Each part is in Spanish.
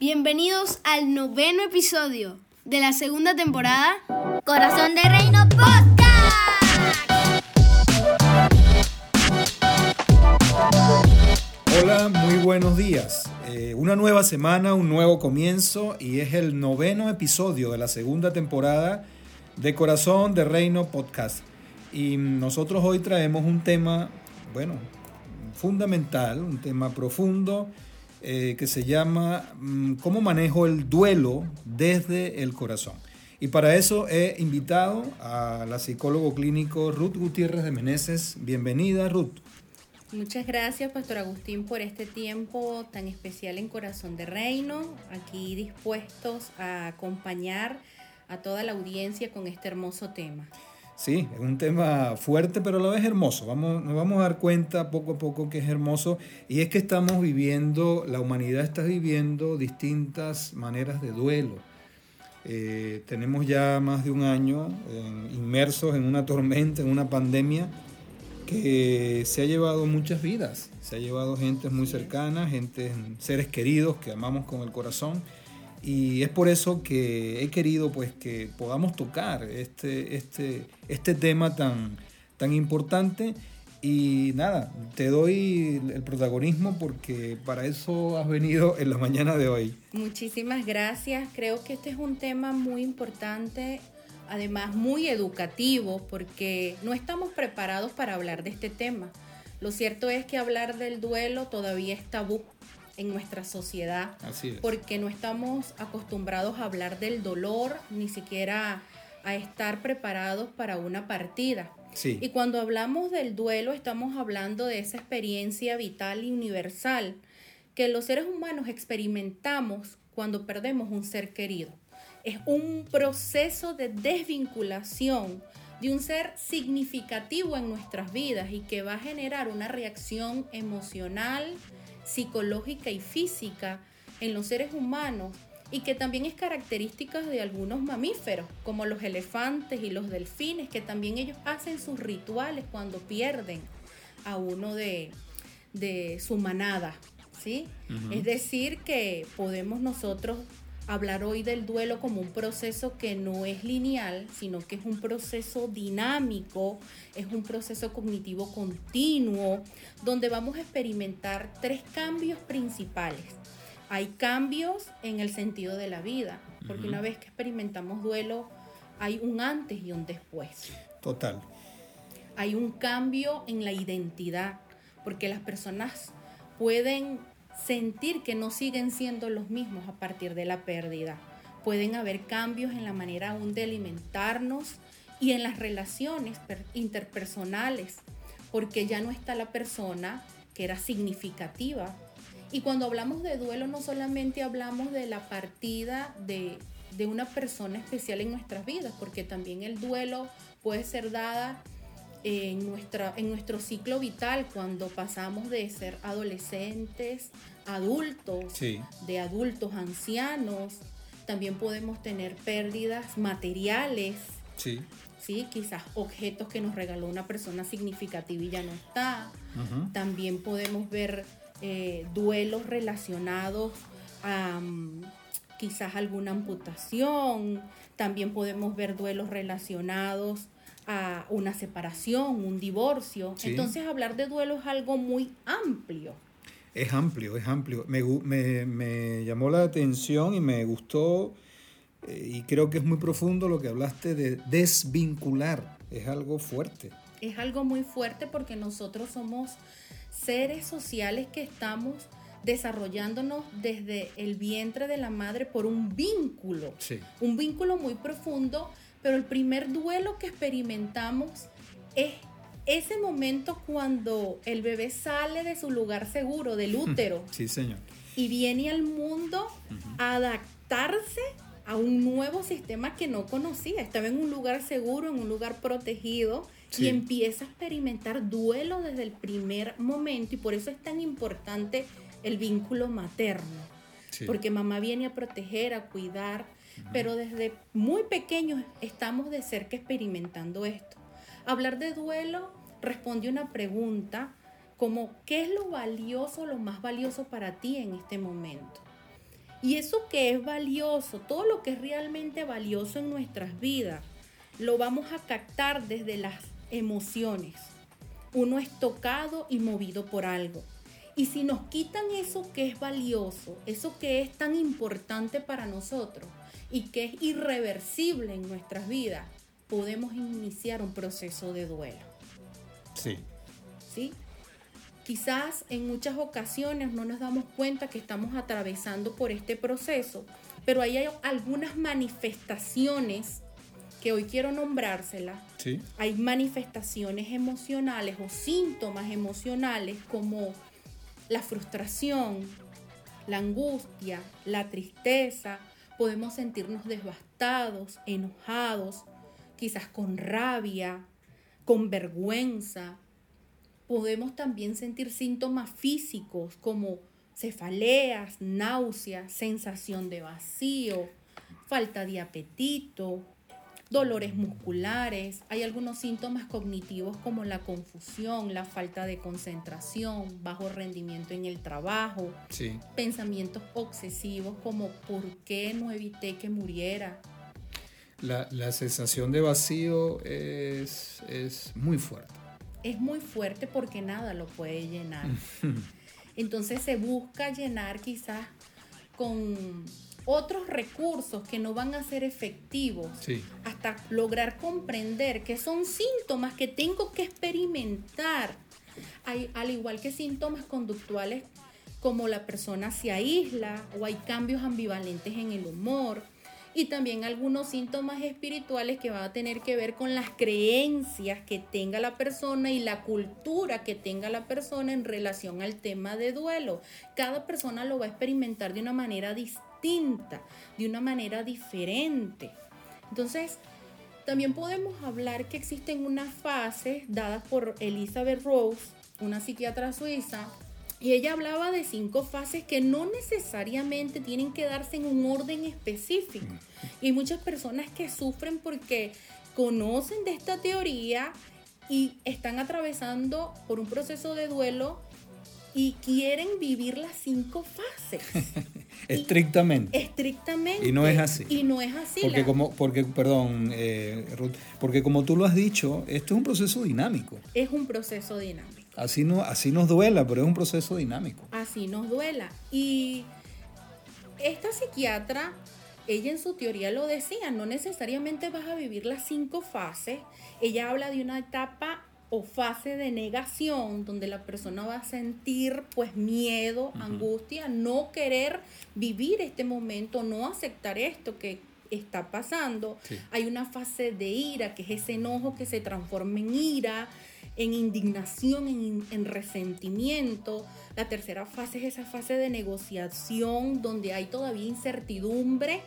Bienvenidos al noveno episodio de la segunda temporada Corazón de Reino Podcast. Hola, muy buenos días. Eh, una nueva semana, un nuevo comienzo y es el noveno episodio de la segunda temporada de Corazón de Reino Podcast. Y nosotros hoy traemos un tema, bueno, fundamental, un tema profundo eh, que se llama mm, ¿Cómo manejo el duelo desde el corazón? Y para eso he invitado a la psicólogo clínico Ruth Gutiérrez de Meneses. Bienvenida, Ruth. Muchas gracias, Pastor Agustín, por este tiempo tan especial en Corazón de Reino, aquí dispuestos a acompañar a toda la audiencia con este hermoso tema. Sí, es un tema fuerte, pero a la vez hermoso. Vamos, nos vamos a dar cuenta poco a poco que es hermoso. Y es que estamos viviendo, la humanidad está viviendo distintas maneras de duelo. Eh, tenemos ya más de un año eh, inmersos en una tormenta, en una pandemia que se ha llevado muchas vidas. Se ha llevado gente muy cercana, gente, seres queridos que amamos con el corazón. Y es por eso que he querido pues que podamos tocar este, este, este tema tan, tan importante. Y nada, te doy el protagonismo porque para eso has venido en la mañana de hoy. Muchísimas gracias. Creo que este es un tema muy importante, además muy educativo, porque no estamos preparados para hablar de este tema. Lo cierto es que hablar del duelo todavía es tabú en nuestra sociedad. Porque no estamos acostumbrados a hablar del dolor, ni siquiera a estar preparados para una partida. Y cuando hablamos del duelo, estamos hablando de esa experiencia vital y universal que los seres humanos experimentamos cuando perdemos un ser querido. Es un proceso de desvinculación de un ser significativo en nuestras vidas y que va a generar una reacción emocional, psicológica y física en los seres humanos y que también es característica de algunos mamíferos, como los elefantes y los delfines, que también ellos hacen sus rituales cuando pierden a uno de, su manada. ¿sí? Es decir, que podemos nosotros hablar hoy del duelo como un proceso que no es lineal, sino que es un proceso dinámico, es un proceso cognitivo continuo, donde vamos a experimentar tres cambios principales. Hay cambios en el sentido de la vida, porque una vez que experimentamos duelo, hay un antes y un después. Total. Hay un cambio en la identidad, porque las personas pueden sentir que no siguen siendo los mismos a partir de la pérdida. Pueden haber cambios en la manera aún de alimentarnos y en las relaciones interpersonales, porque ya no está la persona que era significativa. Y cuando hablamos de duelo no solamente hablamos de la partida de, de una persona especial en nuestras vidas, porque también el duelo puede ser dada en, nuestra, en nuestro ciclo vital cuando pasamos de ser adolescentes, adultos, de adultos ancianos. También podemos tener pérdidas materiales. Sí. ¿sí? Quizás objetos que nos regaló una persona significativa y ya no está. También podemos ver eh, duelos relacionados a mm, quizás alguna amputación. También podemos ver duelos relacionados a una separación, un divorcio. Entonces hablar de duelo es algo muy amplio. Es amplio, es amplio. Me, me, me llamó la atención y me gustó eh, y creo que es muy profundo lo que hablaste de desvincular. Es algo fuerte. Es algo muy fuerte porque nosotros somos seres sociales que estamos desarrollándonos desde el vientre de la madre por un vínculo, un vínculo muy profundo pero el primer duelo que experimentamos es ese momento cuando el bebé sale de su lugar seguro, del útero. Sí, señor. Y viene al mundo a adaptarse a un nuevo sistema que no conocía. Estaba en un lugar seguro, en un lugar protegido y empieza a experimentar duelo desde el primer momento y por eso es tan importante el vínculo materno. Porque mamá viene a proteger, a cuidar, pero desde muy pequeños estamos de cerca experimentando esto. Hablar de duelo responde una pregunta como ¿qué es lo valioso, lo más valioso para ti en este momento? Y eso que es valioso, todo lo que es realmente valioso en nuestras vidas, lo vamos a captar desde las emociones. Uno es tocado y movido por algo. Y si nos quitan eso que es valioso, eso que es tan importante para nosotros y que es irreversible en nuestras vidas, podemos iniciar un proceso de duelo. Sí. ¿Sí? Quizás en muchas ocasiones no nos damos cuenta que estamos atravesando por este proceso, pero ahí hay algunas manifestaciones que hoy quiero nombrárselas. Sí. Hay manifestaciones emocionales o síntomas emocionales como la frustración, la angustia, la tristeza. Podemos sentirnos devastados, enojados, quizás con rabia, con vergüenza. Podemos también sentir síntomas físicos como cefaleas, náuseas, sensación de vacío, falta de apetito, dolores musculares, hay algunos síntomas cognitivos como la confusión, la falta de concentración, bajo rendimiento en el trabajo, Sí. pensamientos obsesivos como ¿por qué no evité que muriera? La, la sensación de vacío es, es muy fuerte. Es muy fuerte porque nada lo puede llenar. Entonces se busca llenar quizás con otros recursos que no van a ser efectivos Sí. hasta lograr comprender que son síntomas que tengo que experimentar. Al igual que síntomas conductuales como la persona se aísla o hay cambios ambivalentes en el humor y también algunos síntomas espirituales que van a tener que ver con las creencias que tenga la persona y la cultura que tenga la persona en relación al tema de duelo. Cada persona lo va a experimentar de una manera distinta, de una manera diferente. Entonces, también podemos hablar que existen unas fases dadas por Elizabeth Rose, una psiquiatra suiza, y ella hablaba de cinco fases que no necesariamente tienen que darse en un orden específico. Y hay muchas personas que sufren porque conocen de esta teoría y están atravesando por un proceso de duelo y quieren vivir las cinco fases. Estrictamente. Estrictamente. Y no es así. Y no es así. Porque la- como, porque, perdón, eh, Ruth, porque como tú lo has dicho, esto es un proceso dinámico. Es un proceso dinámico. Así, no, así nos duela, pero es un proceso dinámico. así nos duela. Y esta psiquiatra, ella en su teoría lo decía, no necesariamente vas a vivir las cinco fases. Ella habla de una etapa o fase de negación donde la persona va a sentir pues miedo, angustia, no querer vivir este momento, no aceptar esto que está pasando. Sí. Hay una fase de ira, que es ese enojo que se transforma en ira, en indignación, en, en resentimiento. La tercera fase es esa fase de negociación donde hay todavía incertidumbre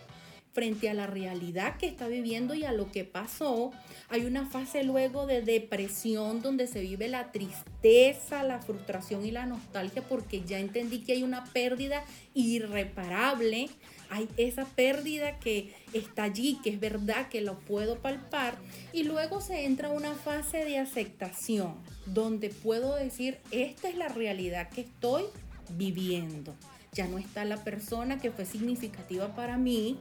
frente a la realidad que está viviendo y a lo que pasó. Hay una fase luego de depresión donde se vive la tristeza, la frustración y la nostalgia porque ya entendí que hay una pérdida irreparable. Hay esa pérdida que está allí, que es verdad que lo puedo palpar. Y luego se entra una fase de aceptación, donde puedo decir, esta es la realidad que estoy viviendo. Ya no está la persona que fue significativa para mí,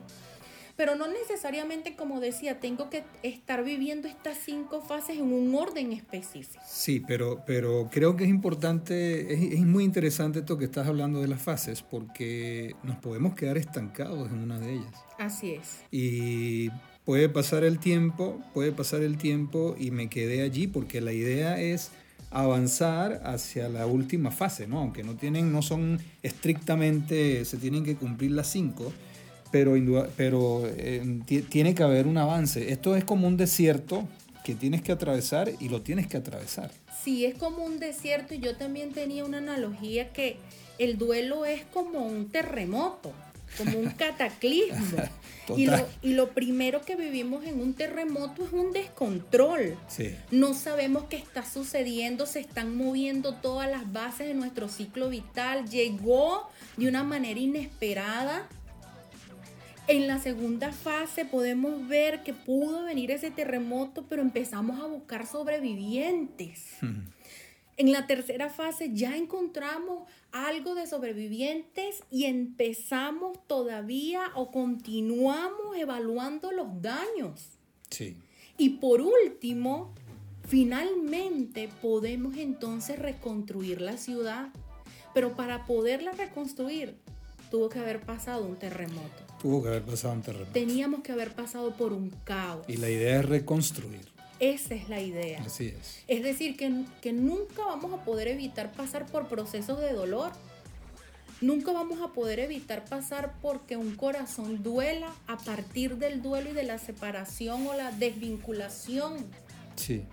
pero no necesariamente, como decía, tengo que estar viviendo estas cinco fases en un orden específico. Sí, pero, pero creo que es importante, es, es muy interesante esto que estás hablando de las fases, porque nos podemos quedar estancados en una de ellas. Así es. Y puede pasar el tiempo, puede pasar el tiempo y me quedé allí, porque la idea es avanzar hacia la última fase, ¿no? Aunque no tienen, no son estrictamente, se tienen que cumplir las cinco, pero, pero eh, ti- tiene que haber un avance. Esto es como un desierto que tienes que atravesar y lo tienes que atravesar. Sí, es como un desierto y yo también tenía una analogía que el duelo es como un terremoto, como un cataclismo. y, lo, y lo primero que vivimos en un terremoto es un descontrol. Sí. No sabemos qué está sucediendo, se están moviendo todas las bases de nuestro ciclo vital, llegó de una manera inesperada. En la segunda fase podemos ver que pudo venir ese terremoto, pero empezamos a buscar sobrevivientes. En la tercera fase ya encontramos algo de sobrevivientes y empezamos todavía o continuamos evaluando los daños. Sí. Y por último, finalmente podemos entonces reconstruir la ciudad. Pero para poderla reconstruir, tuvo que haber pasado un terremoto. Tuvo que haber pasado un terremoto. Teníamos que haber pasado por un caos. Y la idea es reconstruir. Esa es la idea. Así es. Es decir, que, que nunca vamos a poder evitar pasar por procesos de dolor. Nunca vamos a poder evitar pasar porque un corazón duela a partir del duelo y de la separación o la desvinculación. Sí.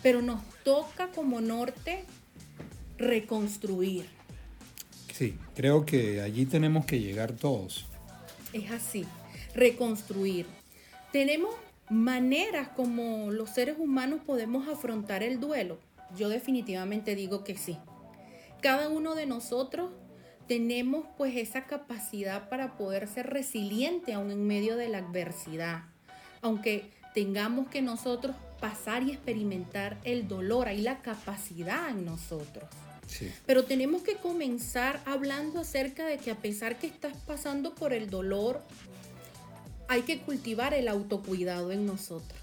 Pero nos toca como norte reconstruir. Sí, creo que allí tenemos que llegar todos. Es así, reconstruir. Tenemos maneras como los seres humanos podemos afrontar el duelo. Yo definitivamente digo que sí. Cada uno de nosotros tenemos pues esa capacidad para poder ser resiliente aún en medio de la adversidad. Aunque tengamos que nosotros pasar y experimentar el dolor, hay la capacidad en nosotros. Sí. Pero tenemos que comenzar hablando acerca de que a pesar que estás pasando por el dolor, hay que cultivar el autocuidado en nosotros.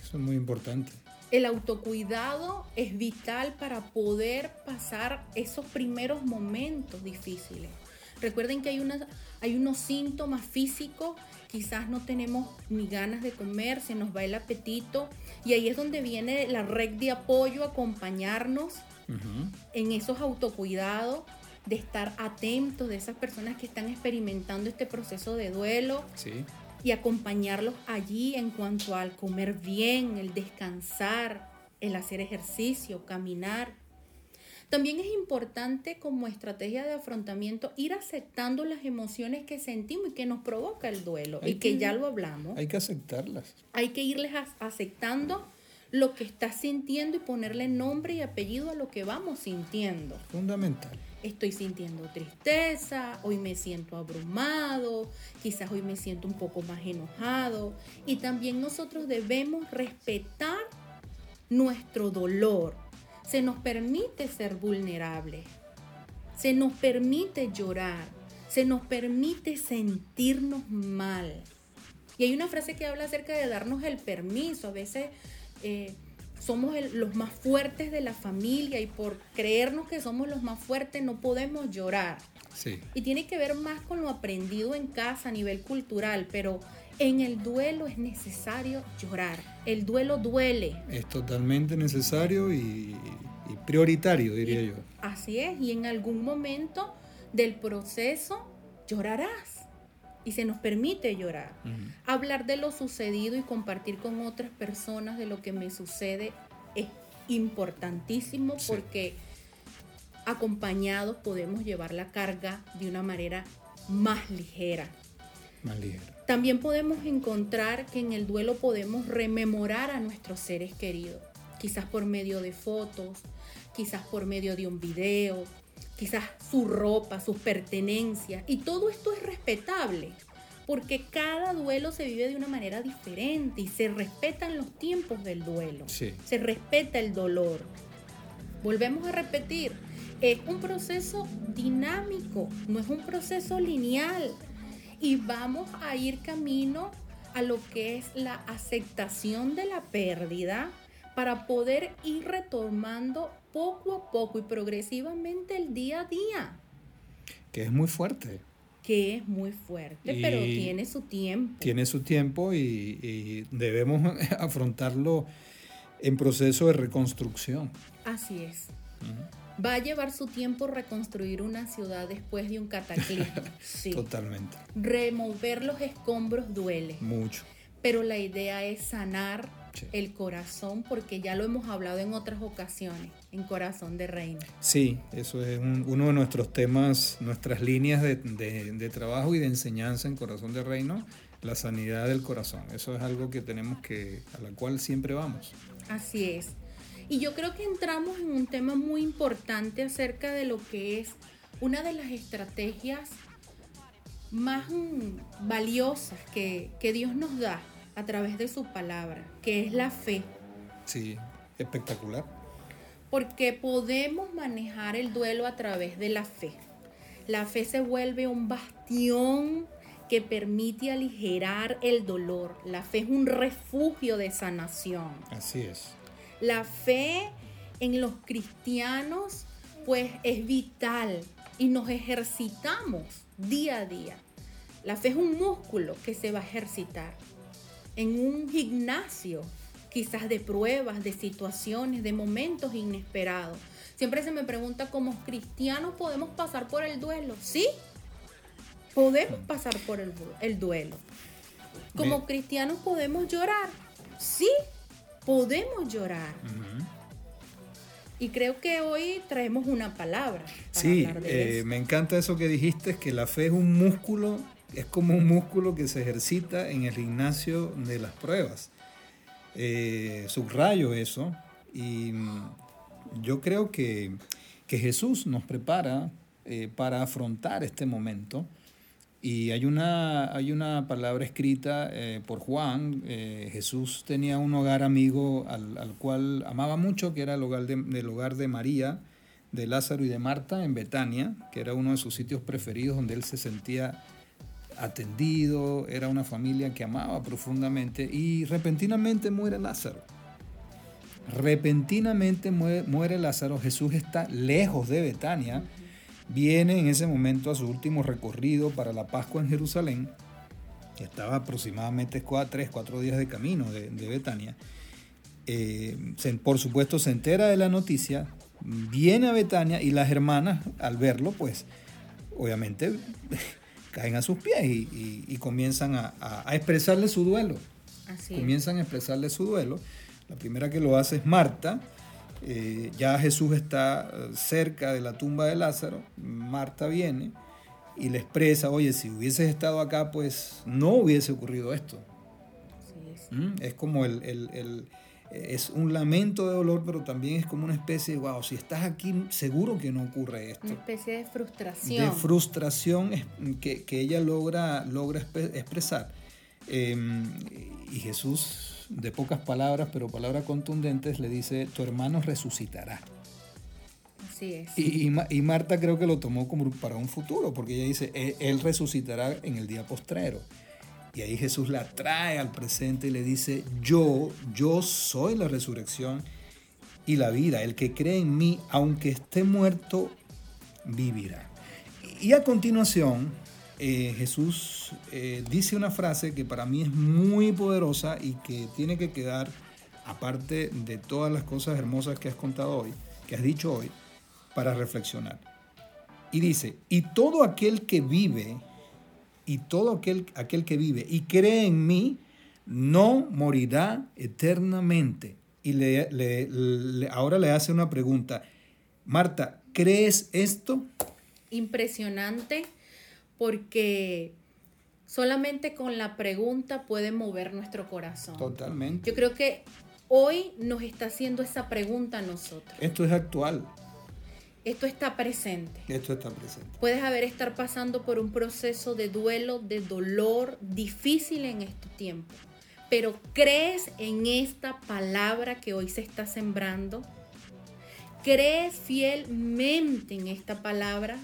Eso es muy importante. El autocuidado es vital para poder pasar esos primeros momentos difíciles. Recuerden que hay, una, hay unos síntomas físicos, quizás no tenemos ni ganas de comer, se nos va el apetito y ahí es donde viene la red de apoyo, acompañarnos Ujú. en esos autocuidados, de estar atentos de esas personas que están experimentando este proceso de duelo Sí. y acompañarlos allí en cuanto al comer bien, el descansar, el hacer ejercicio, caminar. También es importante como estrategia de afrontamiento ir aceptando las emociones que sentimos y que nos provoca el duelo Hay y que que- ya lo hablamos. Hay que aceptarlas. Hay que irles aceptando lo que estás sintiendo y ponerle nombre y apellido a lo que vamos sintiendo. Fundamental. Estoy sintiendo tristeza, hoy me siento abrumado, quizás hoy me siento un poco más enojado. Y también nosotros debemos respetar nuestro dolor. Se nos permite ser vulnerables, se nos permite llorar, se nos permite sentirnos mal. Y hay una frase que habla acerca de darnos el permiso. A veces eh, somos el- los más fuertes de la familia y por creernos que somos los más fuertes no podemos llorar. Sí. Y tiene que ver más con lo aprendido en casa a nivel cultural, pero en el duelo es necesario llorar. El duelo duele. Es totalmente necesario y, y prioritario, diría yo. Así es, y en algún momento del proceso llorarás y se nos permite llorar. Ujú. Hablar de lo sucedido y compartir con otras personas de lo que me sucede es importantísimo Sí. porque acompañados podemos llevar la carga de una manera más ligera. Más ligero. También podemos encontrar que en el duelo podemos rememorar a nuestros seres queridos, quizás por medio de fotos, quizás por medio de un video, quizás su ropa, sus pertenencias. Y todo esto es respetable, porque cada duelo se vive de una manera diferente y se respetan los tiempos del duelo, Sí. se respeta el dolor. Volvemos a repetir, es un proceso dinámico, no es un proceso lineal. Y vamos a ir camino a lo que es la aceptación de la pérdida para poder ir retomando poco a poco y progresivamente el día a día, Que es muy fuerte. que es muy fuerte, pero tiene su tiempo. Tiene su tiempo y, y debemos afrontarlo en proceso de reconstrucción. Así es. Va a llevar su tiempo reconstruir una ciudad después de un cataclismo. Sí. Totalmente. Remover los escombros duele. Mucho. pero la idea es sanar El corazón porque ya lo hemos hablado en otras ocasiones, en Corazón de Reina. Sí, eso es un- uno de nuestros temas, nuestras líneas de, de- de trabajo y de enseñanza en Corazón de Reino, la sanidad del corazón. Eso es algo que tenemos que, a la cual siempre vamos. Así es. Y yo creo que entramos en un tema muy importante acerca de lo que es una de las estrategias más valiosas que, que Dios nos da a través de su palabra, que es la fe. Sí, espectacular. Porque podemos manejar el duelo a través de la fe. La fe se vuelve un bastión que permite aligerar el dolor. La fe es un refugio de sanación. Así es. La fe en los cristianos pues es vital y nos ejercitamos día a día. La fe es un músculo que se va a ejercitar en un gimnasio, quizás de pruebas, de situaciones, de momentos inesperados. Siempre se me pregunta, ¿como cristianos podemos pasar por el duelo? Sí, podemos pasar por el, el duelo. Como cristianos podemos llorar. Sí, podemos llorar. Y creo que hoy traemos una palabra para Sí, hablar de eh, eso. me encanta eso que dijiste, que la fe es un músculo, es como un músculo que se ejercita en el gimnasio de las pruebas. Eh, subrayo eso y mm, yo creo que, que Jesús nos prepara eh, para afrontar este momento. Y hay una, hay una palabra escrita eh, por Juan. Jesús tenía un hogar amigo al, al cual amaba mucho, que era el hogar de, del hogar de María, de Lázaro y de Marta en Betania, que era uno de sus sitios preferidos donde él se sentía atendido, era una familia que amaba profundamente y repentinamente muere Lázaro. Repentinamente muere, muere Lázaro, Jesús está lejos de Betania, viene en ese momento a su último recorrido para la Pascua en Jerusalén, que estaba aproximadamente 3, 4 días de camino de, de Betania. Eh, por supuesto se entera de la noticia, viene a Betania y las hermanas al verlo, pues obviamente caen a sus pies y, y- y comienzan a, a- a expresarle su duelo. Así. Comienzan a expresarle su duelo. La primera que lo hace es Marta. Eh, ya Jesús está eh, cerca de la tumba de Lázaro. Marta viene y le expresa, oye, si hubieses estado acá, pues no hubiese ocurrido esto. ¿Mm? Es como el, el- el- es un lamento de dolor, pero también es como una especie de, wow, si estás aquí, seguro que no ocurre esto. Una especie de frustración. De frustración es- que, que ella logra, logra expresar. Eh, y Jesús, de pocas palabras, pero palabras contundentes, le dice, tu hermano resucitará. Así es. Y, y Ma- y Marta creo que lo tomó como para un futuro, porque ella dice, "Él- Él resucitará en el día postrero. Y ahí Jesús la trae al presente y le dice, yo, yo soy la resurrección y la vida. El que cree en mí, aunque esté muerto, vivirá. Y a continuación, eh, Jesús eh, dice una frase que para mí es muy poderosa y que tiene que quedar, aparte de todas las cosas hermosas que has contado hoy, que has dicho hoy, para reflexionar. Y dice, y todo aquel que vive, y todo aquel, aquel que vive y cree en mí, no morirá eternamente. Y le, le- le- ahora le hace una pregunta. Marta, ¿crees esto? Impresionante porque solamente con la pregunta puede mover nuestro corazón. Totalmente. Yo creo que hoy nos está haciendo esa pregunta a nosotros. Esto es actual. Esto está presente. Esto está presente. Puedes haber estar pasando por un proceso de duelo, de dolor difícil en este tiempo. Pero crees en esta palabra que hoy se está sembrando. Crees fielmente en esta palabra.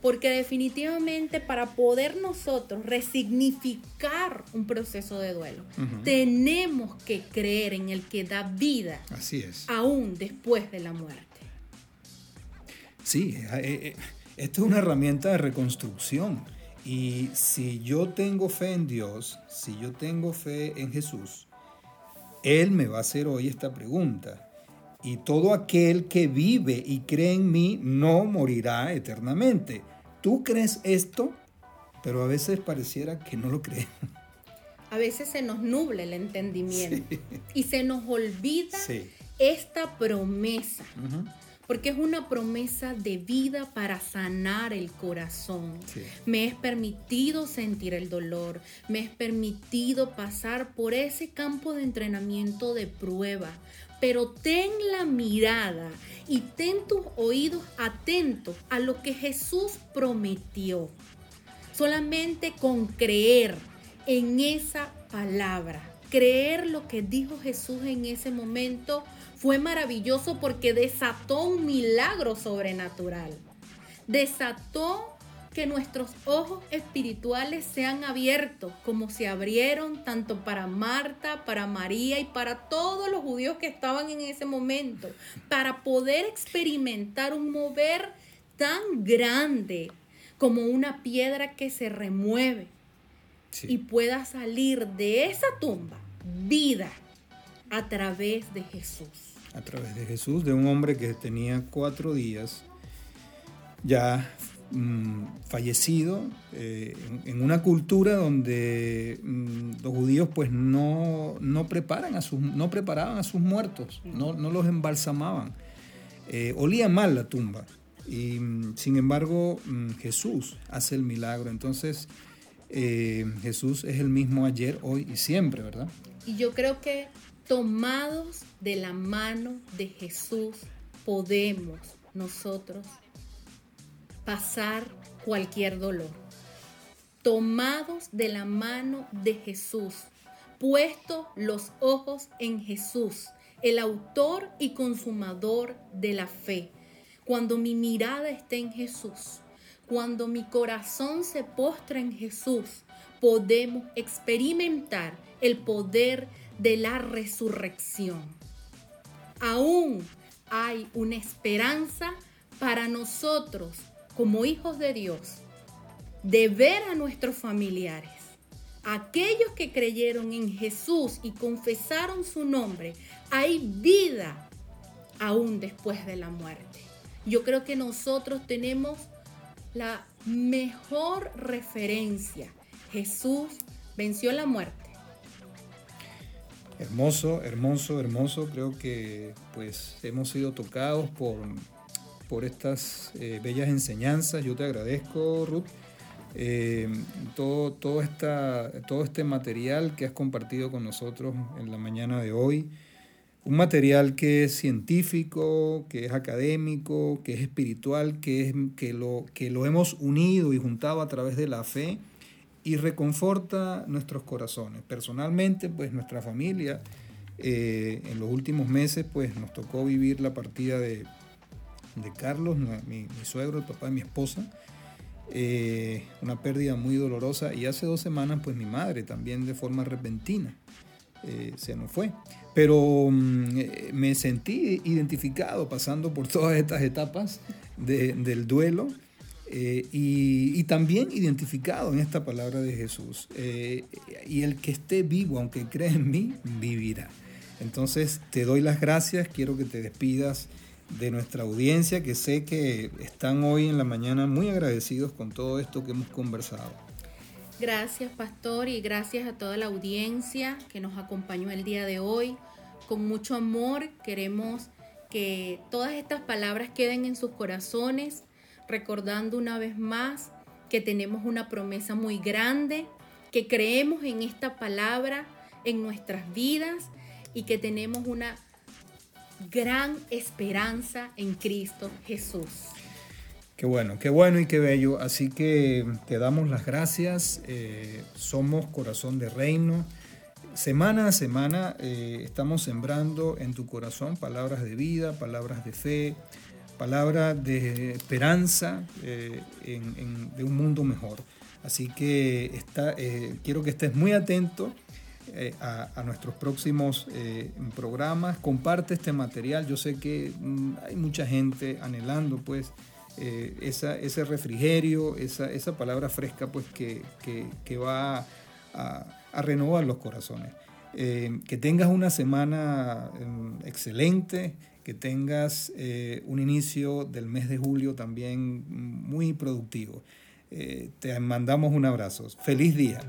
Porque definitivamente para poder nosotros resignificar un proceso de duelo, tenemos que creer en el que da vida Así es. aún después de la muerte. Sí, eh, eh, esto es una herramienta de reconstrucción. Y si yo tengo fe en Dios, si yo tengo fe en Jesús, Él me va a hacer hoy esta pregunta. Y todo aquel que vive y cree en mí no morirá eternamente. ¿Tú crees esto? Pero a veces pareciera que no lo crees. A veces se nos nubla el entendimiento y se nos olvida Sí. esta promesa, Ujú. Porque es una promesa de vida para sanar el corazón. Sí. Me es permitido sentir el dolor, me es permitido pasar por ese campo de entrenamiento de prueba, pero ten la mirada y ten tus oídos atentos a lo que Jesús prometió. Solamente con creer en esa palabra creer lo que dijo Jesús en ese momento fue maravilloso porque desató un milagro sobrenatural. Desató que nuestros ojos espirituales sean abiertos como se abrieron tanto para Marta, para María y para todos los judíos que estaban en ese momento, para poder experimentar un mover tan grande como una piedra que se remueve y pueda salir de esa tumba vida a través de Jesús. A través de Jesús, de un hombre que tenía cuatro días ya Mm, fallecido eh, en, una cultura donde mm, los judíos pues no, no, preparan a sus, no preparaban a sus muertos, no, no los embalsamaban. Eh, olía mal la tumba y mm, sin embargo Jesús hace el milagro. Entonces eh, Jesús es el mismo ayer, hoy y siempre, ¿verdad? Y yo creo que tomados de la mano de Jesús podemos nosotros pasar cualquier dolor. Tomados de la mano de Jesús, puesto los ojos en Jesús, el autor y consumador de la fe. Cuando mi mirada está en Jesús, cuando mi corazón se postra en Jesús, podemos experimentar el poder de la resurrección. Aún hay una esperanza para nosotros como hijos de Dios, de ver a nuestros familiares, aquellos que creyeron en Jesús y confesaron su nombre, hay vida aún después de la muerte. Yo creo que nosotros tenemos la mejor referencia. Jesús venció la muerte. Hermoso, hermoso, hermoso. Creo que pues hemos sido tocados por por estas eh, bellas enseñanzas. Yo te agradezco, Ruth, eh, todo, todo, esta, todo este material que has compartido con nosotros en la mañana de hoy. Un material que es científico, que es académico, que es espiritual, que, es, que, lo, que lo hemos unido y juntado a través de la fe y reconforta nuestros corazones. Personalmente, pues nuestra familia eh, en los últimos meses, pues nos tocó vivir la partida de, de Carlos, mi, suegro, el papá de mi esposa. Eh, una pérdida muy dolorosa y hace dos semanas pues mi madre también de forma repentina eh, se nos fue. Pero mm, me sentí identificado pasando por todas estas etapas del duelo y, y, también identificado en esta palabra de Jesús. y el que esté vivo, aunque cree en mí, vivirá. Entonces te doy las gracias, quiero que te despidas de nuestra audiencia que sé que están hoy en la mañana muy agradecidos con todo esto que hemos conversado. Gracias, pastor, y gracias a toda la audiencia que nos acompañó el día de hoy. Con mucho amor queremos que todas estas palabras queden en sus corazones, recordando una vez más que tenemos una promesa muy grande, que creemos en esta palabra en nuestras vidas y que tenemos una gran esperanza en Cristo Jesús. Qué bueno, qué bueno y qué bello. Así que te damos las gracias. Eh, somos Corazón de Reino. Semana a semana eh, estamos sembrando en tu corazón palabras de vida, palabras de fe, palabras de esperanza eh, de un mundo mejor. Así que está, quiero que estés muy atento eh, a, nuestros próximos eh, programas. Comparte este material. Yo sé que mm, hay mucha gente anhelando pues eh, esa, ese refrigerio, esa, esa, palabra fresca pues que, que, va a, a, renovar los corazones. que tengas una semana mm, excelente, que tengas un inicio del mes de julio también muy productivo. te mandamos un abrazo. Feliz día.